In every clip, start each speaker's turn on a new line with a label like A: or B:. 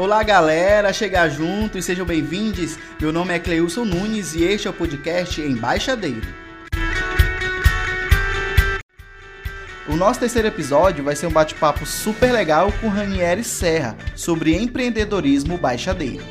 A: Olá, galera, chegar junto e sejam bem-vindos. Meu nome é Cleilson Nunes e este é o podcast Embaixadeiro. O nosso terceiro episódio vai ser um bate-papo super legal com Ranieri Serra sobre empreendedorismo baixadeiro.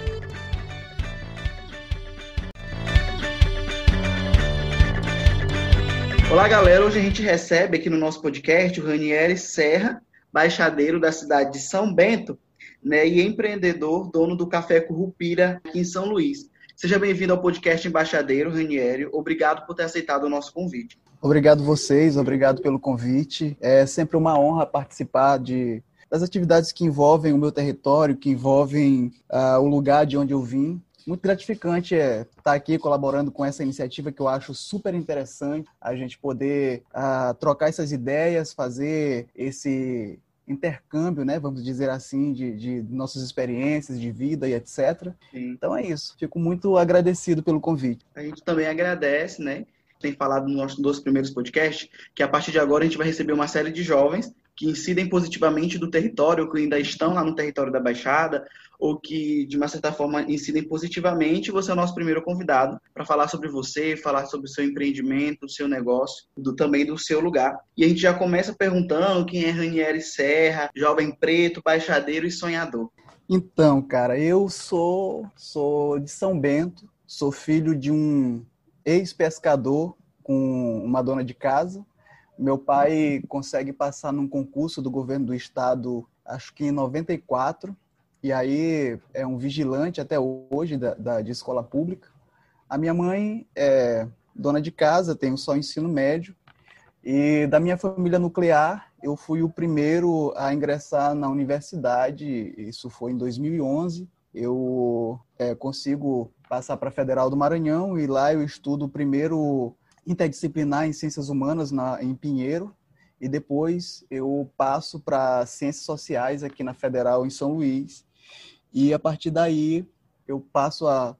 A: Olá, galera. Hoje a gente recebe aqui no nosso podcast o Ranieri Serra, baixadeiro da cidade de São Bento, né, e empreendedor, dono do Café Currupira aqui em São Luís. Seja bem-vindo ao podcast Embaixadeiro, Ranieri. Obrigado por ter aceitado o nosso convite.
B: Obrigado vocês, obrigado pelo convite. É sempre uma honra participar de, das atividades que envolvem o meu território, que envolvem uh, o lugar de onde eu vim. Muito gratificante é estar aqui colaborando com essa iniciativa que eu acho super interessante, a gente poder uh, trocar essas ideias, fazer esse intercâmbio, né, vamos dizer assim, de, de nossas experiências de vida e etc. Sim. Então é isso. Fico muito agradecido pelo convite.
A: A gente também agradece, né? Tem falado nos nossos dois primeiros podcasts que a partir de agora a gente vai receber uma série de jovens que incidem positivamente do território, que ainda estão lá no território da Baixada, ou que, de uma certa forma, incidem positivamente. Você é o nosso primeiro convidado para falar sobre você, falar sobre o seu empreendimento, o seu negócio, do, também do seu lugar. E a gente já começa perguntando quem é Ranieri Serra, jovem preto, baixadeiro e sonhador.
B: Então, cara, eu sou, sou de São Bento, sou filho de um ex-pescador com uma dona de casa meu pai consegue passar num concurso do governo do estado, acho que em 94, e aí é um vigilante até hoje da, da de escola pública. A minha mãe é dona de casa, tenho só ensino médio, e da minha família nuclear, eu fui o primeiro a ingressar na universidade, isso foi em 2011. Eu é, consigo passar para a Federal do Maranhão e lá eu estudo primeiro interdisciplinar em ciências humanas na, em Pinheiro e depois eu passo para ciências sociais aqui na Federal em São Luís e a partir daí eu passo a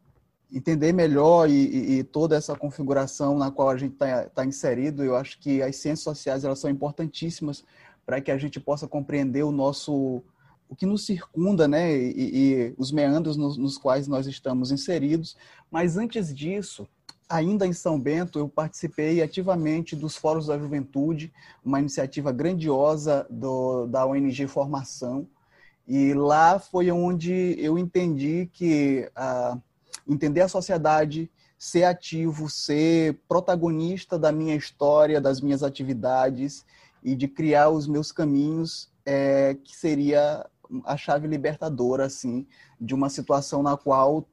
B: entender melhor e, e, e toda essa configuração na qual a gente está tá inserido. Eu acho que as ciências sociais elas são importantíssimas para que a gente possa compreender o nosso o que nos circunda, né, e, e os meandros nos, nos, quais nós estamos inseridos. Mas antes disso, ainda em São Bento, eu participei ativamente dos Fóruns da Juventude, uma iniciativa grandiosa do, da ONG Formação. E lá foi onde eu entendi que uh, entender a sociedade, ser ativo, ser protagonista da minha história, das minhas atividades e de criar os meus caminhos, é, que seria a chave libertadora, assim, de uma situação na qual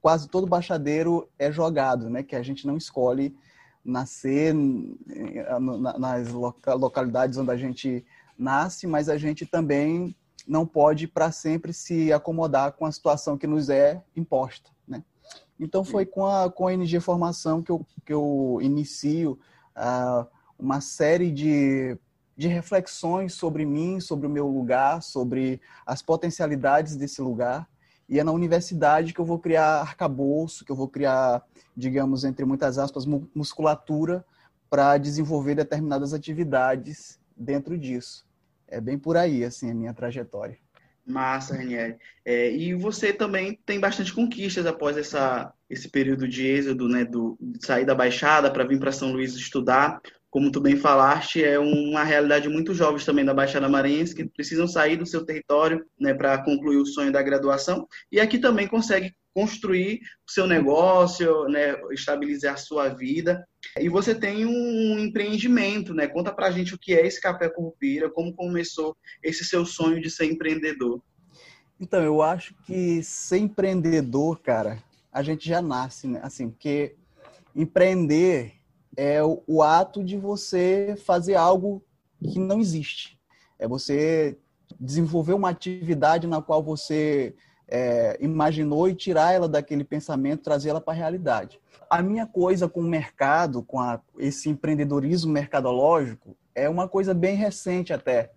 B: quase todo baixadeiro é jogado, né? Que a gente não escolhe nascer nas localidades onde a gente nasce, mas a gente também não pode para sempre se acomodar com a situação que nos é imposta, né? Então foi com a com a NG Formação que eu que eu inicio uh, uma série de de reflexões sobre mim, sobre o meu lugar, sobre as potencialidades desse lugar e é na universidade que eu vou criar arcabouço, que eu vou criar, digamos, entre muitas aspas, musculatura para desenvolver determinadas atividades dentro disso. É bem por aí, assim, a minha trajetória.
A: Massa, Ranieri. É, e você também tem bastante conquistas após essa, esse período de êxodo, né, do, de sair da Baixada para vir para São Luís estudar como tu bem falaste, é uma realidade muito jovens também da Baixada Maranhense que precisam sair do seu território né, para concluir o sonho da graduação e aqui também consegue construir o seu negócio, né, estabilizar a sua vida. E você tem um empreendimento, né? Conta pra gente o que é esse Café Curupira, como começou esse seu sonho de ser empreendedor.
B: Então, eu acho que ser empreendedor, cara, a gente já nasce, né? Assim, porque empreender é o, o ato de você fazer algo que não existe. É você desenvolver uma atividade na qual você é, imaginou e tirar ela daquele pensamento, trazer ela para a realidade. A minha coisa com o mercado, com a, esse empreendedorismo mercadológico, é uma coisa bem recente até.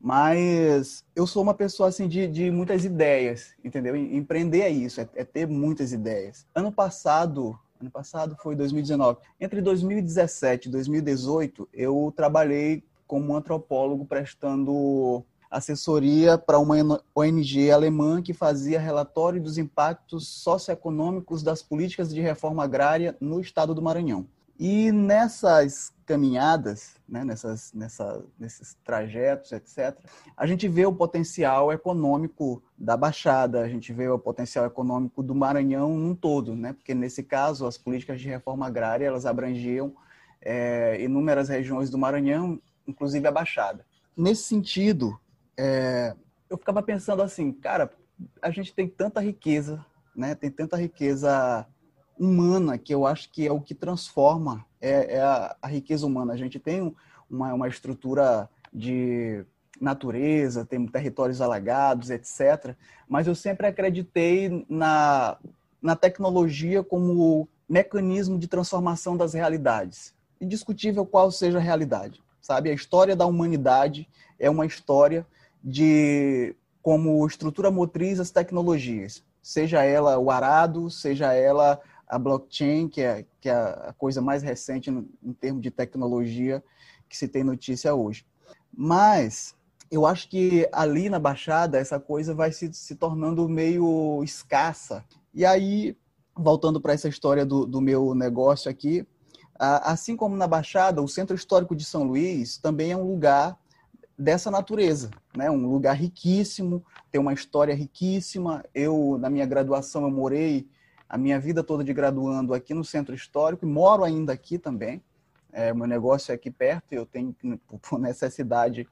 B: Mas eu sou uma pessoa assim de, de muitas ideias, entendeu? Empreender é isso, é, é ter muitas ideias. Ano passado, Ano passado foi 2019. Entre 2017 e 2018, eu trabalhei como antropólogo prestando assessoria para uma ONG alemã que fazia relatório dos impactos socioeconômicos das políticas de reforma agrária no estado do Maranhão. E nessas caminhadas, né, nessas, nessa, nesses trajetos, etc., a gente vê o potencial econômico da Baixada, a gente vê o potencial econômico do Maranhão num todo, né, porque nesse caso as políticas de reforma agrária elas abrangiam é, inúmeras regiões do Maranhão, inclusive a Baixada. Nesse sentido, é, eu ficava pensando assim, cara, a gente tem tanta riqueza, né, tem tanta riqueza humana, que eu acho que é o que transforma, é, é a, a, riqueza humana. A gente tem uma, uma estrutura de natureza, tem territórios alagados, etc. Mas eu sempre acreditei na, na tecnologia como mecanismo de transformação das realidades. Indiscutível qual seja a realidade, sabe? A história da humanidade é uma história de como estrutura motriz as tecnologias, seja ela o arado, seja ela a blockchain, que é, que é a coisa mais recente no, em termos de tecnologia que se tem notícia hoje. Mas eu acho que ali na Baixada essa coisa vai se, se tornando meio escassa. E aí, voltando para essa história do, do meu negócio aqui, assim como na Baixada, o Centro Histórico de São Luís também é um lugar dessa natureza, né? Um lugar riquíssimo, tem uma história riquíssima. Eu na minha graduação eu morei a minha vida toda de graduando aqui no Centro Histórico e moro ainda aqui também. É, meu negócio é aqui perto e eu tenho, por necessidade,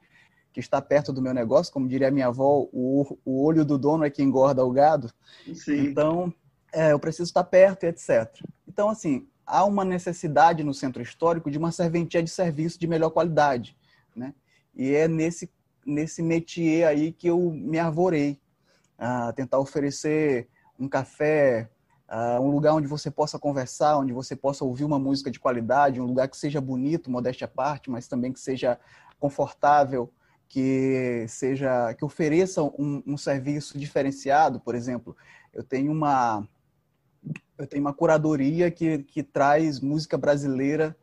B: que está perto do meu negócio. Como diria a minha avó, o, o olho do dono é que engorda o gado. Sim. Então, é, eu preciso estar perto e etc. Então, assim, há uma necessidade no Centro Histórico de uma serventia de serviço de melhor qualidade, né? E é nesse, nesse métier aí que eu me arvorei a tentar oferecer um café Uh, um lugar onde você possa conversar, onde você possa ouvir uma música de qualidade, um lugar que seja bonito, modéstia à parte, mas também que seja confortável, que seja que ofereça um, um serviço diferenciado. Por exemplo, eu tenho uma eu tenho uma curadoria que, que traz música brasileira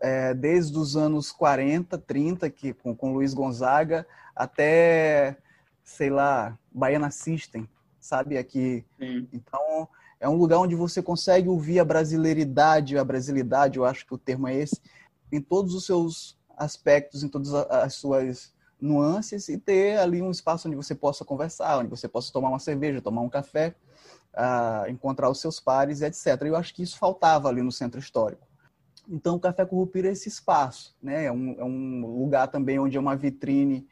B: é, desde os anos 40, 30, que, com, com Luiz Gonzaga, até, sei lá, Baiana System, sabe? Aqui. Sim. Então, é um lugar onde você consegue ouvir a brasileiridade, a brasilidade, eu acho que o termo é esse, em todos os seus aspectos, em todas as suas nuances e ter ali um espaço onde você possa conversar, onde você possa tomar uma cerveja, tomar um café, uh, encontrar os seus pares, etc. Eu acho que isso faltava ali no centro histórico. Então, o Café Curupira é esse espaço, né? É um, é um lugar também onde é uma vitrine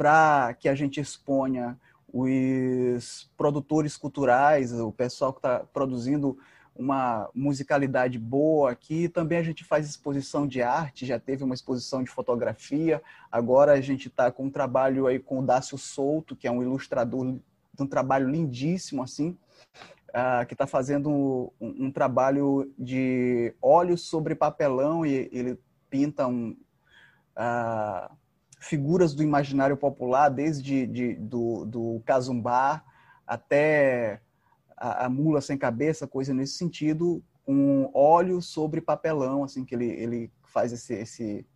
B: para que a gente exponha os produtores culturais, o pessoal que está produzindo uma musicalidade boa aqui. Também a gente faz exposição de arte, já teve uma exposição de fotografia. Agora a gente está com um trabalho aí com o Dácio Souto, que é um ilustrador de um trabalho lindíssimo assim, uh, que está fazendo um, um, trabalho de óleo sobre papelão e ele pinta um, uh, figuras do imaginário popular, desde de, do, do Cazumbá até a, a, mula sem cabeça, coisa nesse sentido, com óleo sobre papelão, assim, que ele, ele faz esse, esse,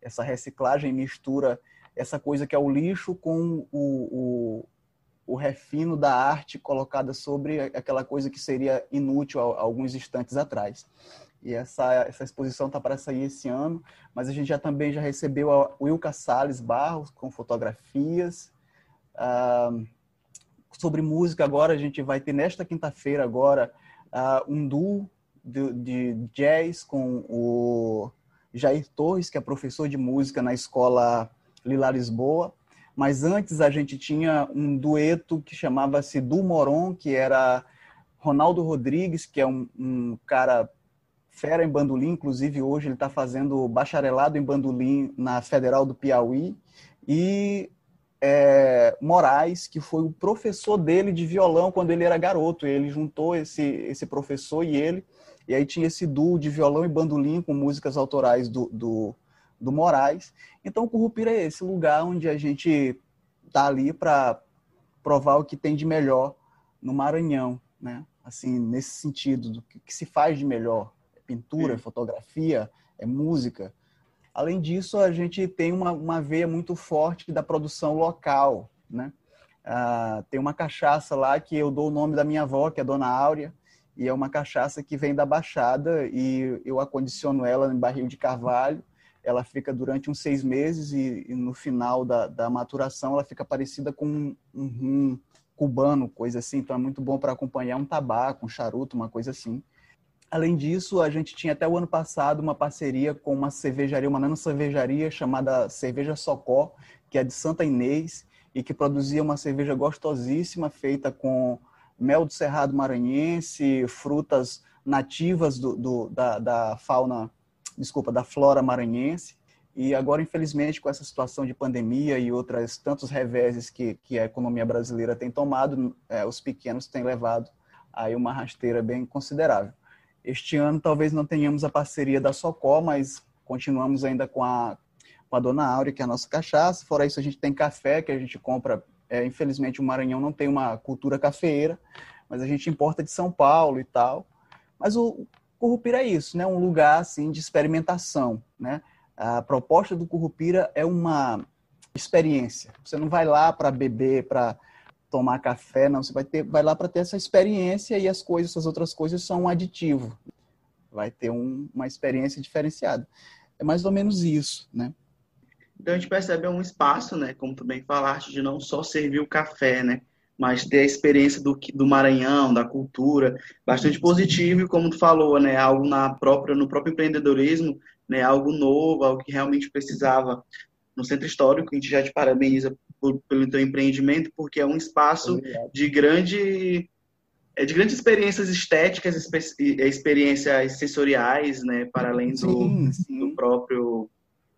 B: essa reciclagem, mistura essa coisa que é o lixo com o, o, o refino da arte colocada sobre aquela coisa que seria inútil alguns instantes atrás. E essa, essa exposição está para sair esse ano, mas a gente já também já recebeu a Wilka Salles Barros com fotografias. Sobre música agora, a gente vai ter nesta quinta-feira agora uh, um duo de, de, jazz com o Jair Torres, que é professor de música na escola Lila Lisboa. Mas antes a gente tinha um dueto que chamava-se Du Moron, que era Ronaldo Rodrigues, que é um, um cara fera em bandolim, inclusive hoje ele está fazendo bacharelado em bandolim na Federal do Piauí, e é, Moraes, que foi o professor dele de violão quando ele era garoto. Ele juntou esse, esse professor e ele, e aí tinha esse duo de violão e bandolim com músicas autorais do, do, do Moraes. Então, o Curupira é esse lugar onde a gente está ali para provar o que tem de melhor no Maranhão, né? Assim, nesse sentido, do que se faz de melhor pintura, é fotografia, é música. Além disso, a gente tem uma, uma veia muito forte da produção local, né? Ah, tem uma cachaça lá que eu dou o nome da minha avó, que é Dona Áurea, e é uma cachaça que vem da Baixada e eu acondiciono ela em barril de carvalho. Ela fica durante uns seis meses e, e no final da, da, maturação ela fica parecida com um, um rum cubano, coisa assim. Então é muito bom para acompanhar um tabaco, um charuto, uma coisa assim. Além disso, a gente tinha até o ano passado uma parceria com uma cervejaria, uma nano cervejaria chamada Cerveja Socó, que é de Santa Inês, e que produzia uma cerveja gostosíssima feita com mel do cerrado maranhense, frutas nativas do, do da, da, fauna, desculpa, da flora maranhense. E agora, infelizmente, com essa situação de pandemia e outras tantos reveses que, que a economia brasileira tem tomado, é, os pequenos têm levado aí uma rasteira bem considerável. Este ano talvez não tenhamos a parceria da Socó, mas continuamos ainda com a, com a Dona Áurea, que é a nossa cachaça. Fora isso, a gente tem café, que a gente compra. É, infelizmente, o Maranhão não tem uma cultura cafeeira, mas a gente importa de São Paulo e tal. Mas o Currupira é isso, né? Um lugar assim de experimentação, né? A proposta do Currupira é uma experiência. Você não vai lá para beber, para tomar café, não. Você vai ter, vai lá para ter essa experiência e as coisas, essas outras coisas são um aditivo. Vai ter um, uma experiência diferenciada. É mais ou menos isso, né?
A: Então a gente percebe um espaço, né, como tu bem falaste, de não só servir o café, né, mas ter a experiência do, do Maranhão, da cultura, bastante positivo e como tu falou, né, algo na própria no próprio empreendedorismo, né, algo novo, algo que realmente precisava no Centro Histórico. A gente já te parabeniza por, pelo teu empreendimento, porque é um espaço Obrigado. de grande é de grandes experiências estéticas, experiências sensoriais, né, para além do, sim, sim. do próprio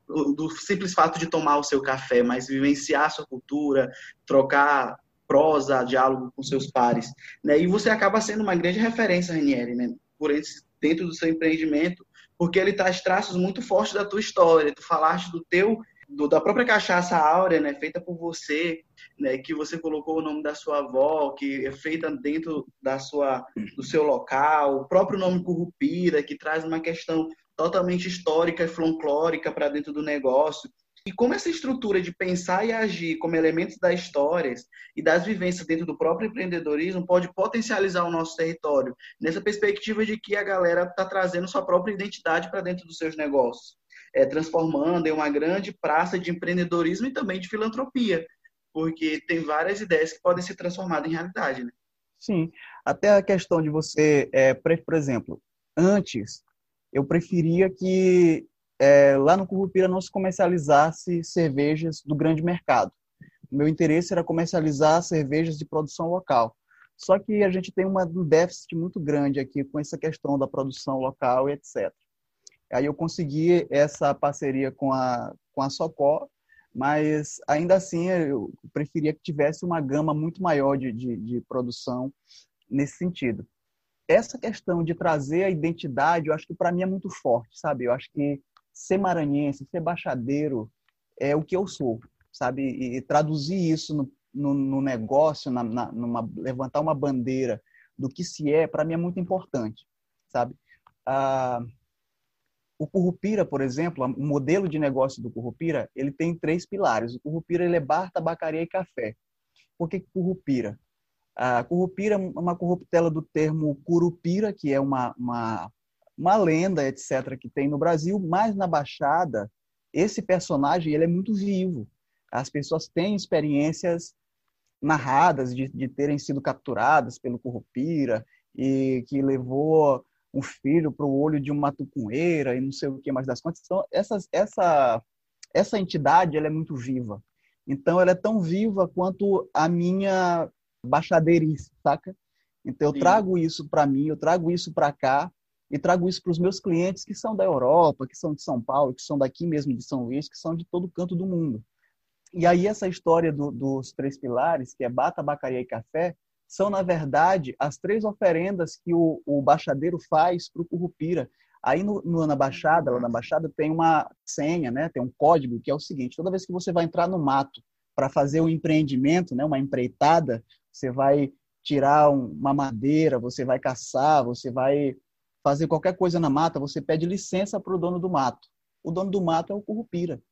A: do simples fato de tomar o seu café, mas vivenciar a sua cultura, trocar prosa, diálogo com seus pares, né? E você acaba sendo uma grande referência, Ranieri, né? Por esse, dentro do seu empreendimento, porque ele traz traços muito fortes da tua história. Tu falaste do teu do, da própria cachaça áurea, né, feita por você, né, que você colocou o nome da sua avó, que é feita dentro da sua, do seu local, o próprio nome Currupira, que traz uma questão totalmente histórica e folclórica para dentro do negócio. E como essa estrutura de pensar e agir como elementos das histórias e das vivências dentro do próprio empreendedorismo pode potencializar o nosso território, nessa perspectiva de que a galera está trazendo sua própria identidade para dentro dos seus negócios, é, transformando em uma grande praça de empreendedorismo e também de filantropia, porque tem várias ideias que podem ser transformadas em realidade. Né?
B: Sim, até a questão de você, é, por exemplo, antes eu preferia que é, lá no Curupira não se comercializasse cervejas do grande mercado. O meu interesse era comercializar cervejas de produção local. Só que a gente tem uma, um déficit muito grande aqui com essa questão da produção local e etc. Aí eu consegui essa parceria com a, com a Socó, mas ainda assim eu preferia que tivesse uma gama muito maior de, de, de produção nesse sentido essa questão de trazer a identidade, eu acho que para mim é muito forte, sabe? Eu acho que ser maranhense, ser baixadeiro é o que eu sou, sabe? E, traduzir isso no, no, no negócio, na, na, numa, levantar uma bandeira do que se é, para mim é muito importante, sabe? Ah, o Currupira, por exemplo, o modelo de negócio do Currupira, ele tem três pilares. O Currupira ele é bar, tabacaria e café. Por que Currupira? A curupira é uma corruptela do termo curupira, que é uma, uma, uma lenda, etc., que tem no Brasil, mas na Baixada, esse personagem ele é muito vivo. As pessoas têm experiências narradas de, de terem sido capturadas pelo curupira e que levou um filho para o olho de uma tucunheira e não sei o que mais das contas. Então, essa, essa, essa entidade ela é muito viva. Então, ela é tão viva quanto a minha baixadeirice, saca? Então eu Sim. trago isso para mim, eu trago isso para cá e trago isso para os meus clientes que são da Europa, que são de São Paulo, que são daqui mesmo de São Luís, que são de todo canto do mundo. E aí essa história do, dos três pilares, que é bata, bacaria e café, são na verdade as três oferendas que o, o baixadeiro faz para o curupira. Aí no, no, na Baixada, lá na Baixada, tem uma senha, né? tem um código que é o seguinte: toda vez que você vai entrar no mato para fazer um empreendimento, né? uma empreitada, você vai tirar uma madeira, você vai caçar, você vai fazer qualquer coisa na mata, você pede licença para o dono do mato. o dono do mato é o Curupira.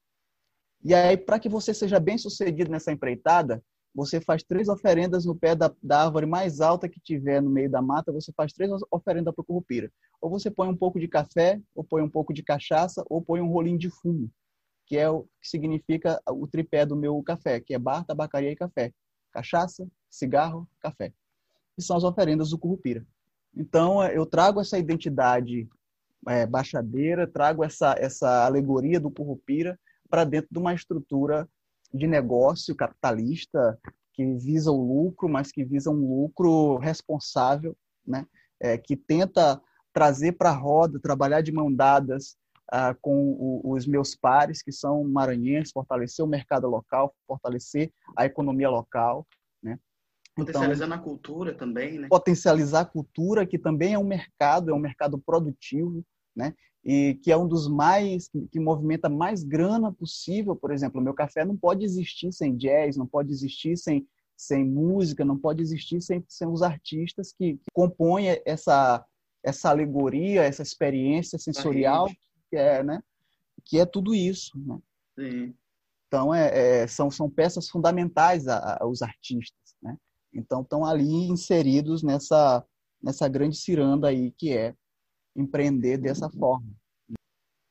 B: E aí, para que você seja bem sucedido nessa empreitada, você faz três oferendas no pé da, da, árvore mais alta que tiver no meio da mata, você faz três oferendas para o Curupira. Ou você põe um pouco de café, ou põe um pouco de cachaça, ou põe um rolinho de fumo, que é o que significa o tripé do meu café, que é bar, tabacaria e café. Cachaça, cigarro, café. E são as oferendas do Curupira. Então, eu trago essa identidade é, baixadeira, trago essa, essa alegoria do Curupira para dentro de uma estrutura de negócio capitalista que visa o lucro, mas que visa um lucro responsável, né? É, que tenta trazer para a roda, trabalhar de mão dadas ah, com o, os meus pares, que são maranhenses, fortalecer o mercado local, fortalecer a economia local. Né?
A: Potencializando então, a cultura também, né?
B: Potencializar a cultura, que também é um mercado, é um mercado produtivo, né? E que é um dos mais que movimenta mais grana possível, por exemplo, o meu café não pode existir sem jazz, não pode existir sem sem música, não pode existir sem, sem os artistas que, que compõem essa essa alegoria, essa experiência sensorial que é, né? Que é tudo isso, né? Sim. Então é, é, são são peças fundamentais a, a, os artistas, né? Então estão ali inseridos nessa nessa grande ciranda aí que é empreender dessa forma.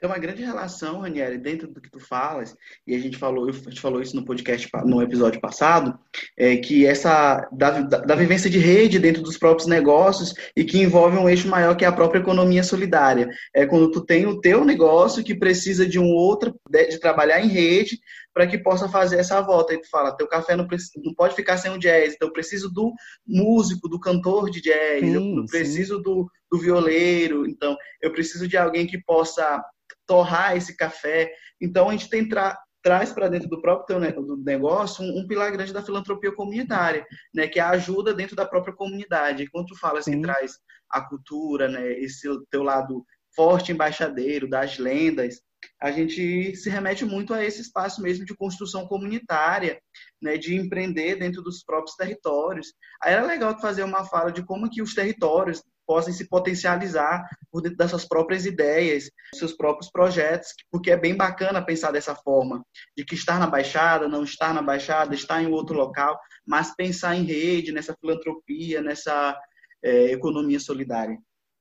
A: Tem uma grande relação, Ranieri, dentro do que tu falas, e a gente falou, a gente falou isso no podcast, no episódio passado, é que essa da, da, vivência de rede dentro dos próprios negócios e que envolve um eixo maior que é a própria economia solidária. É quando tu tem o teu negócio que precisa de um outro, de, de trabalhar em rede para que possa fazer essa volta. E tu fala, teu café não, não pode ficar sem o jazz, então eu preciso do músico, do cantor de jazz, sim, eu preciso do, do violeiro, então eu preciso de alguém que possa torrar esse café. Então, a gente tem tra traz para dentro do próprio do negócio um, um, pilar grande da filantropia comunitária, né, que é a ajuda dentro da própria comunidade. Quando tu falas Sim. que traz a cultura, né, esse teu lado forte embaixadeiro das lendas, a gente se remete muito a esse espaço mesmo de construção comunitária, né, de empreender dentro dos próprios territórios. Aí era legal fazer uma fala de como que os territórios possam se potencializar por dentro das suas próprias ideias, seus próprios projetos, porque é bem bacana pensar dessa forma, de que estar na Baixada, não estar na Baixada, estar em outro local, mas pensar em rede, nessa filantropia, nessa é, economia solidária.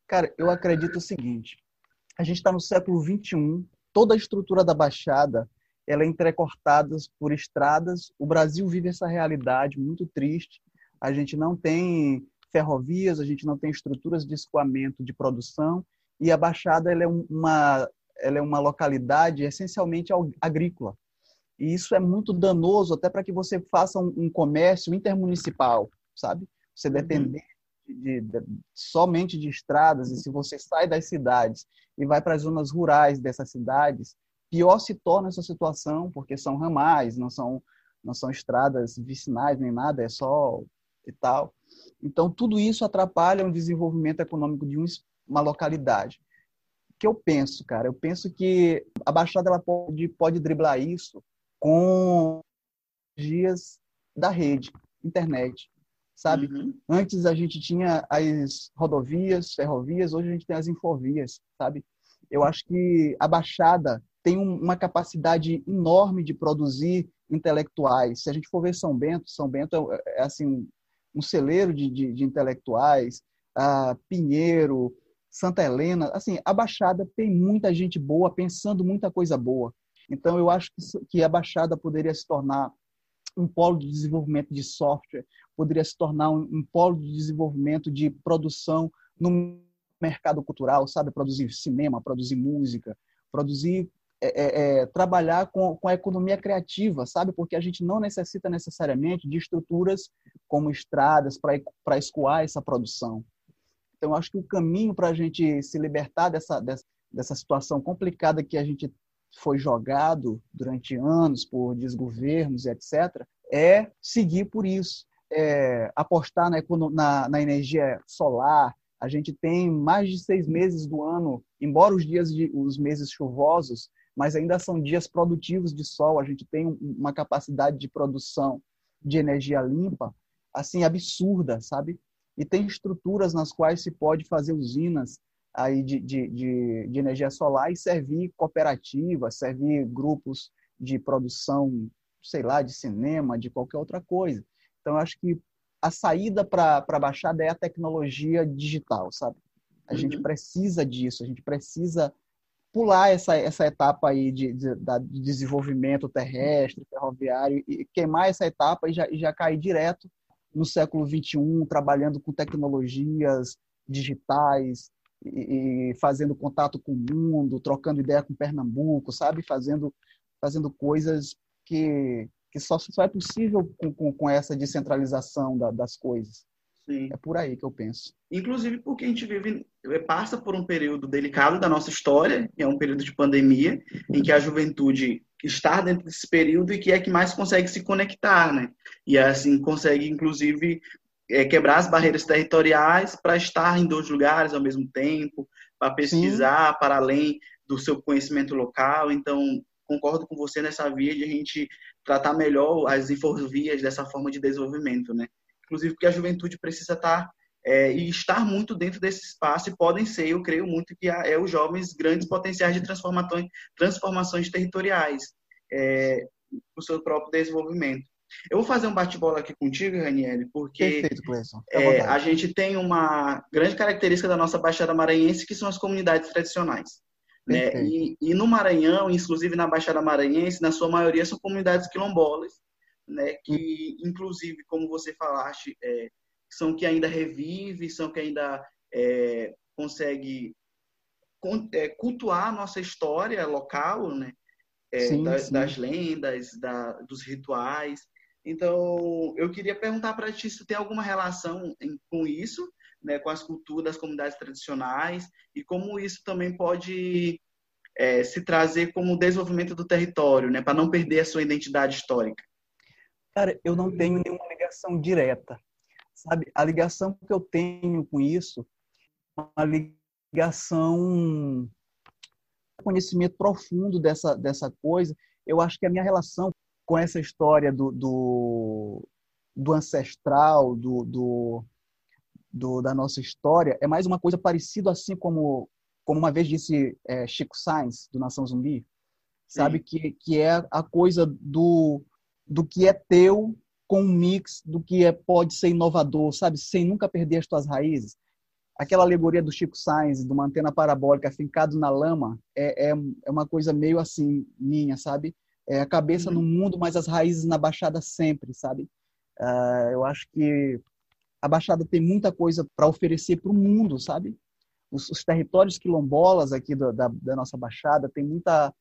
B: Cara, eu acredito o seguinte, a gente está no século 21, toda a estrutura da Baixada ela é entrecortada por estradas. O Brasil vive essa realidade muito triste. A gente não tem ferrovias, a gente não tem estruturas de escoamento de produção e a Baixada ela é uma ela é uma localidade essencialmente agrícola. E isso é muito danoso até para que você faça um, um, comércio intermunicipal, sabe? Você uhum. De, de, somente de estradas e se você sai das cidades e vai para as zonas rurais dessas cidades, pior se torna essa situação, porque são ramais, não são não são estradas vicinais nem nada, é só e tal. Então, tudo isso atrapalha o desenvolvimento econômico de uma localidade. O que eu penso, cara? Eu penso que a Baixada ela pode, pode driblar isso com dias da rede, internet, sabe? Uhum. Antes a gente tinha as rodovias, ferrovias, hoje a gente tem as infovias, sabe? Eu acho que a Baixada tem uma capacidade enorme de produzir intelectuais. Se a gente for ver São Bento, São Bento é, é assim um celeiro de, de, de intelectuais, a Pinheiro, Santa Helena, assim, a Baixada tem muita gente boa, pensando muita coisa boa. Então, eu acho que, que a Baixada poderia se tornar um polo de desenvolvimento de software, poderia se tornar um, um polo de desenvolvimento de produção no mercado cultural, sabe? Produzir cinema, produzir música, produzir é, é, é, trabalhar com, com a economia criativa, sabe? Porque a gente não necessita necessariamente de estruturas como estradas para escoar essa produção. Então, acho que o caminho para a gente se libertar dessa, dessa, dessa situação complicada que a gente foi jogado durante anos por desgovernos e etc., é seguir por isso. É, apostar na, na, na energia solar, a gente tem mais de seis meses do ano, embora os dias de, os meses chuvosos mas ainda são dias produtivos de sol, a gente tem uma capacidade de produção de energia limpa, assim, absurda, sabe? E tem estruturas nas quais se pode fazer usinas aí de, de, de, de energia solar e servir cooperativas, servir grupos de produção, sei lá, de cinema, de qualquer outra coisa. Então, acho que a saída para a Baixada é a tecnologia digital, sabe? A uhum. gente precisa disso, a gente precisa pular essa, essa etapa aí de, de, de, desenvolvimento terrestre, ferroviário, e queimar essa etapa e já, e já cair direto no século XXI, trabalhando com tecnologias digitais e, e fazendo contato com o mundo, trocando ideia com Pernambuco, sabe? Fazendo, fazendo coisas que, que só, só é possível com, com, com essa descentralização da, das coisas. Sim. É por aí que eu penso.
A: Inclusive porque a gente vive, passa por um período delicado da nossa história, que é um período de pandemia, em que a juventude está dentro desse período e que é que mais consegue se conectar, né? E assim consegue, inclusive, é, quebrar as barreiras territoriais para estar em dois lugares ao mesmo tempo, para pesquisar Sim. para além do seu conhecimento local. Então, concordo com você nessa via de a gente tratar melhor as infovias dessa forma de desenvolvimento, né? inclusive porque a juventude precisa estar é, e estar muito dentro desse espaço e podem ser, eu creio muito que é os jovens grandes potenciais de transformações, transformações territoriais é, o seu próprio desenvolvimento. Eu vou fazer um bate-bola aqui contigo, Raniel, porque
B: Perfeito,
A: é, a gente tem uma grande característica da nossa Baixada Maranhense, que são as comunidades tradicionais. Né? E, e, no Maranhão, inclusive na Baixada Maranhense, na sua maioria são comunidades quilombolas, né, que inclusive, como você falaste, é, são que ainda revive, são que ainda é, consegue é, cultuar a nossa história local, né, é, sim, das, sim. das, lendas, da, dos rituais. Então, eu queria perguntar para ti se tem alguma relação em, com isso, né, com as culturas das comunidades tradicionais e como isso também pode é, se trazer como desenvolvimento do território, né, para não perder a sua identidade histórica.
B: Cara, eu não tenho nenhuma ligação direta, sabe? A ligação que eu tenho com isso é uma ligação conhecimento profundo dessa dessa coisa. Eu acho que a minha relação com essa história do, do, do ancestral, do, do, do, da nossa história, é mais uma coisa parecida assim como como uma vez disse é, Chico Sainz do Nação Zumbi, sabe que que é a coisa do do que é teu com um mix do que é, pode ser inovador, sabe? Sem nunca perder as tuas raízes. Aquela alegoria do Chico Sainz, de uma antena parabólica fincado na lama, é, é, é uma coisa meio assim, minha, sabe? É a cabeça uhum. no mundo, mas as raízes na Baixada sempre, sabe? Uh, eu acho que a Baixada tem muita coisa para oferecer para o mundo, sabe? Os, os, territórios quilombolas aqui do, da, da, nossa Baixada tem muita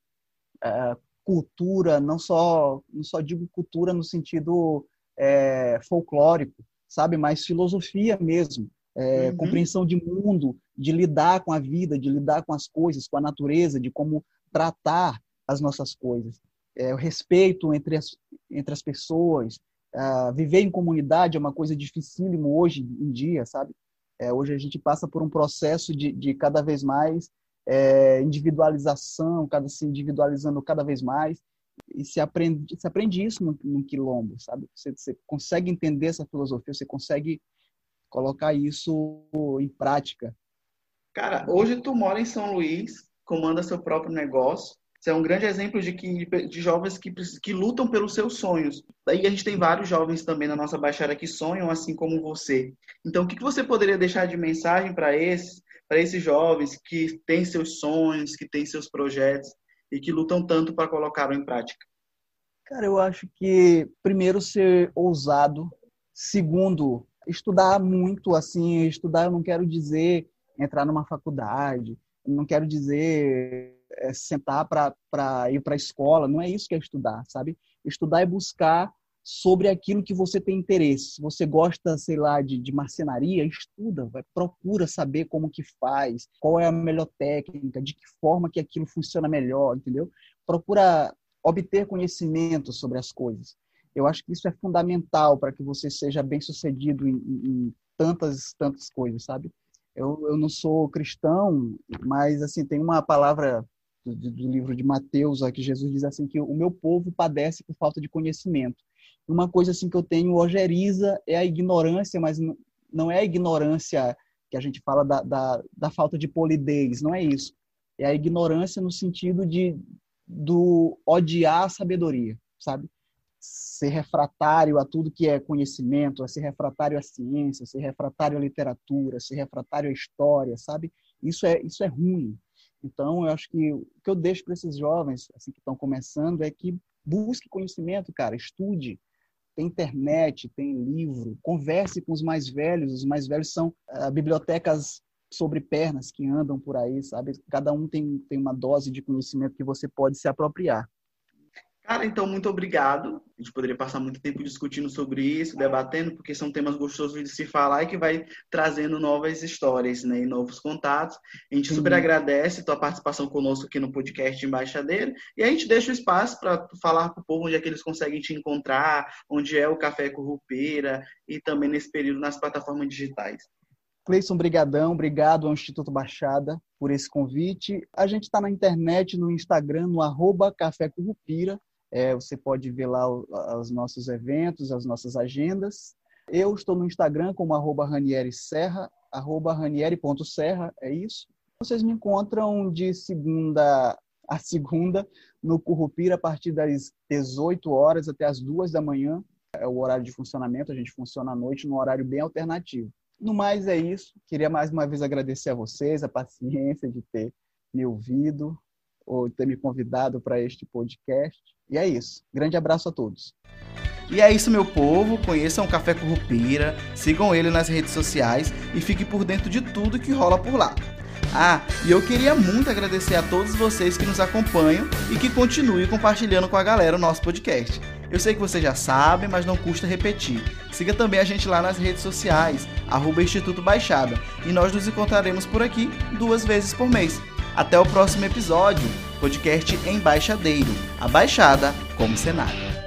B: uh, cultura, não só, não só digo cultura no sentido é, folclórico, sabe, mas filosofia mesmo, é, uhum. compreensão de mundo, de lidar com a vida, de lidar com as coisas, com a natureza, de como tratar as nossas coisas. É, o respeito entre as, entre as pessoas, uh, viver em comunidade é uma coisa dificílimo hoje em dia, sabe? É, hoje a gente passa por um processo de, de cada vez mais é, individualização, cada se individualizando cada vez mais e se aprende, se aprende isso no, no quilombo, sabe? Você, você, consegue entender essa filosofia, você consegue colocar isso em prática.
A: Cara, hoje tu mora em São Luís, comanda seu próprio negócio. Você é um grande exemplo de, que, de jovens que, que lutam pelos seus sonhos. Daí a gente tem vários jovens também na nossa baixada que sonham assim como você. Então, o que, você poderia deixar de mensagem para esses para esses jovens que têm seus sonhos, que têm seus projetos e que lutam tanto para colocá-lo em prática?
B: Cara, eu acho que primeiro ser ousado, segundo estudar muito, assim, estudar eu não quero dizer entrar numa faculdade, não quero dizer é, sentar para ir para a escola, não é isso que é estudar, sabe? Estudar é buscar sobre aquilo que você tem interesse. Se você gosta, sei lá, de, de marcenaria, estuda, vai, procura saber como que faz, qual é a melhor técnica, de que forma que aquilo funciona melhor, entendeu? Procura obter conhecimento sobre as coisas. Eu acho que isso é fundamental para que você seja bem sucedido em, em, tantas, tantas coisas, sabe? Eu, eu não sou cristão, mas assim tem uma palavra do, do livro de Mateus, que Jesus diz assim que o meu povo padece por falta de conhecimento. Uma coisa assim que eu tenho ojeriza é a ignorância, mas não é a ignorância que a gente fala da, da, da falta de polidez, não é isso. É a ignorância no sentido de do odiar a sabedoria, sabe? Ser refratário a tudo que é conhecimento, ser refratário à ciência, ser refratário à literatura, ser refratário à história, sabe? Isso é isso é ruim. Então, eu acho que o que eu deixo para esses jovens assim que estão começando é que busque conhecimento, cara, estude, tem internet, tem livro, converse com os mais velhos. Os mais velhos são uh, bibliotecas sobre pernas que andam por aí, sabe? Cada um tem, tem uma dose de conhecimento que você pode se apropriar.
A: Cara, então, muito obrigado. A gente poderia passar muito tempo discutindo sobre isso, debatendo, porque são temas gostosos de se falar e que vai trazendo novas histórias né, e novos contatos. A gente super agradece a tua participação conosco aqui no podcast Embaixadeiro e a gente deixa o espaço para falar para o povo onde é que eles conseguem te encontrar, onde é o Café Currupeira e também nesse período nas plataformas digitais.
B: Cleison, brigadão, obrigado ao Instituto Baixada por esse convite. A gente está na internet, no Instagram, no arroba Café Currupira. É, você pode ver lá os nossos eventos, as nossas agendas. Eu estou no Instagram como arroba Ranieri Serra, arroba ranieri.serra, é isso. Vocês me encontram de segunda a segunda no Currupira a partir das 18 horas até as 2 da manhã. É o horário de funcionamento, a gente funciona à noite num horário bem alternativo. No mais é isso. Queria mais uma vez agradecer a vocês a paciência de ter me ouvido ou ter me convidado para este podcast. E é isso. Grande abraço a todos.
A: E é isso, meu povo. Conheçam o Café Currupira, sigam ele nas redes sociais e fiquem por dentro de tudo que rola por lá. Ah, e eu queria muito agradecer a todos vocês que nos acompanham e que continuem compartilhando com a galera o nosso podcast. Eu sei que vocês já sabem, mas não custa repetir. Siga também a gente lá nas redes sociais, arroba Instituto Baixada, e nós nos encontraremos por aqui duas vezes por mês. Até o próximo episódio, podcast Embaixadeiro, a Baixada como cenário.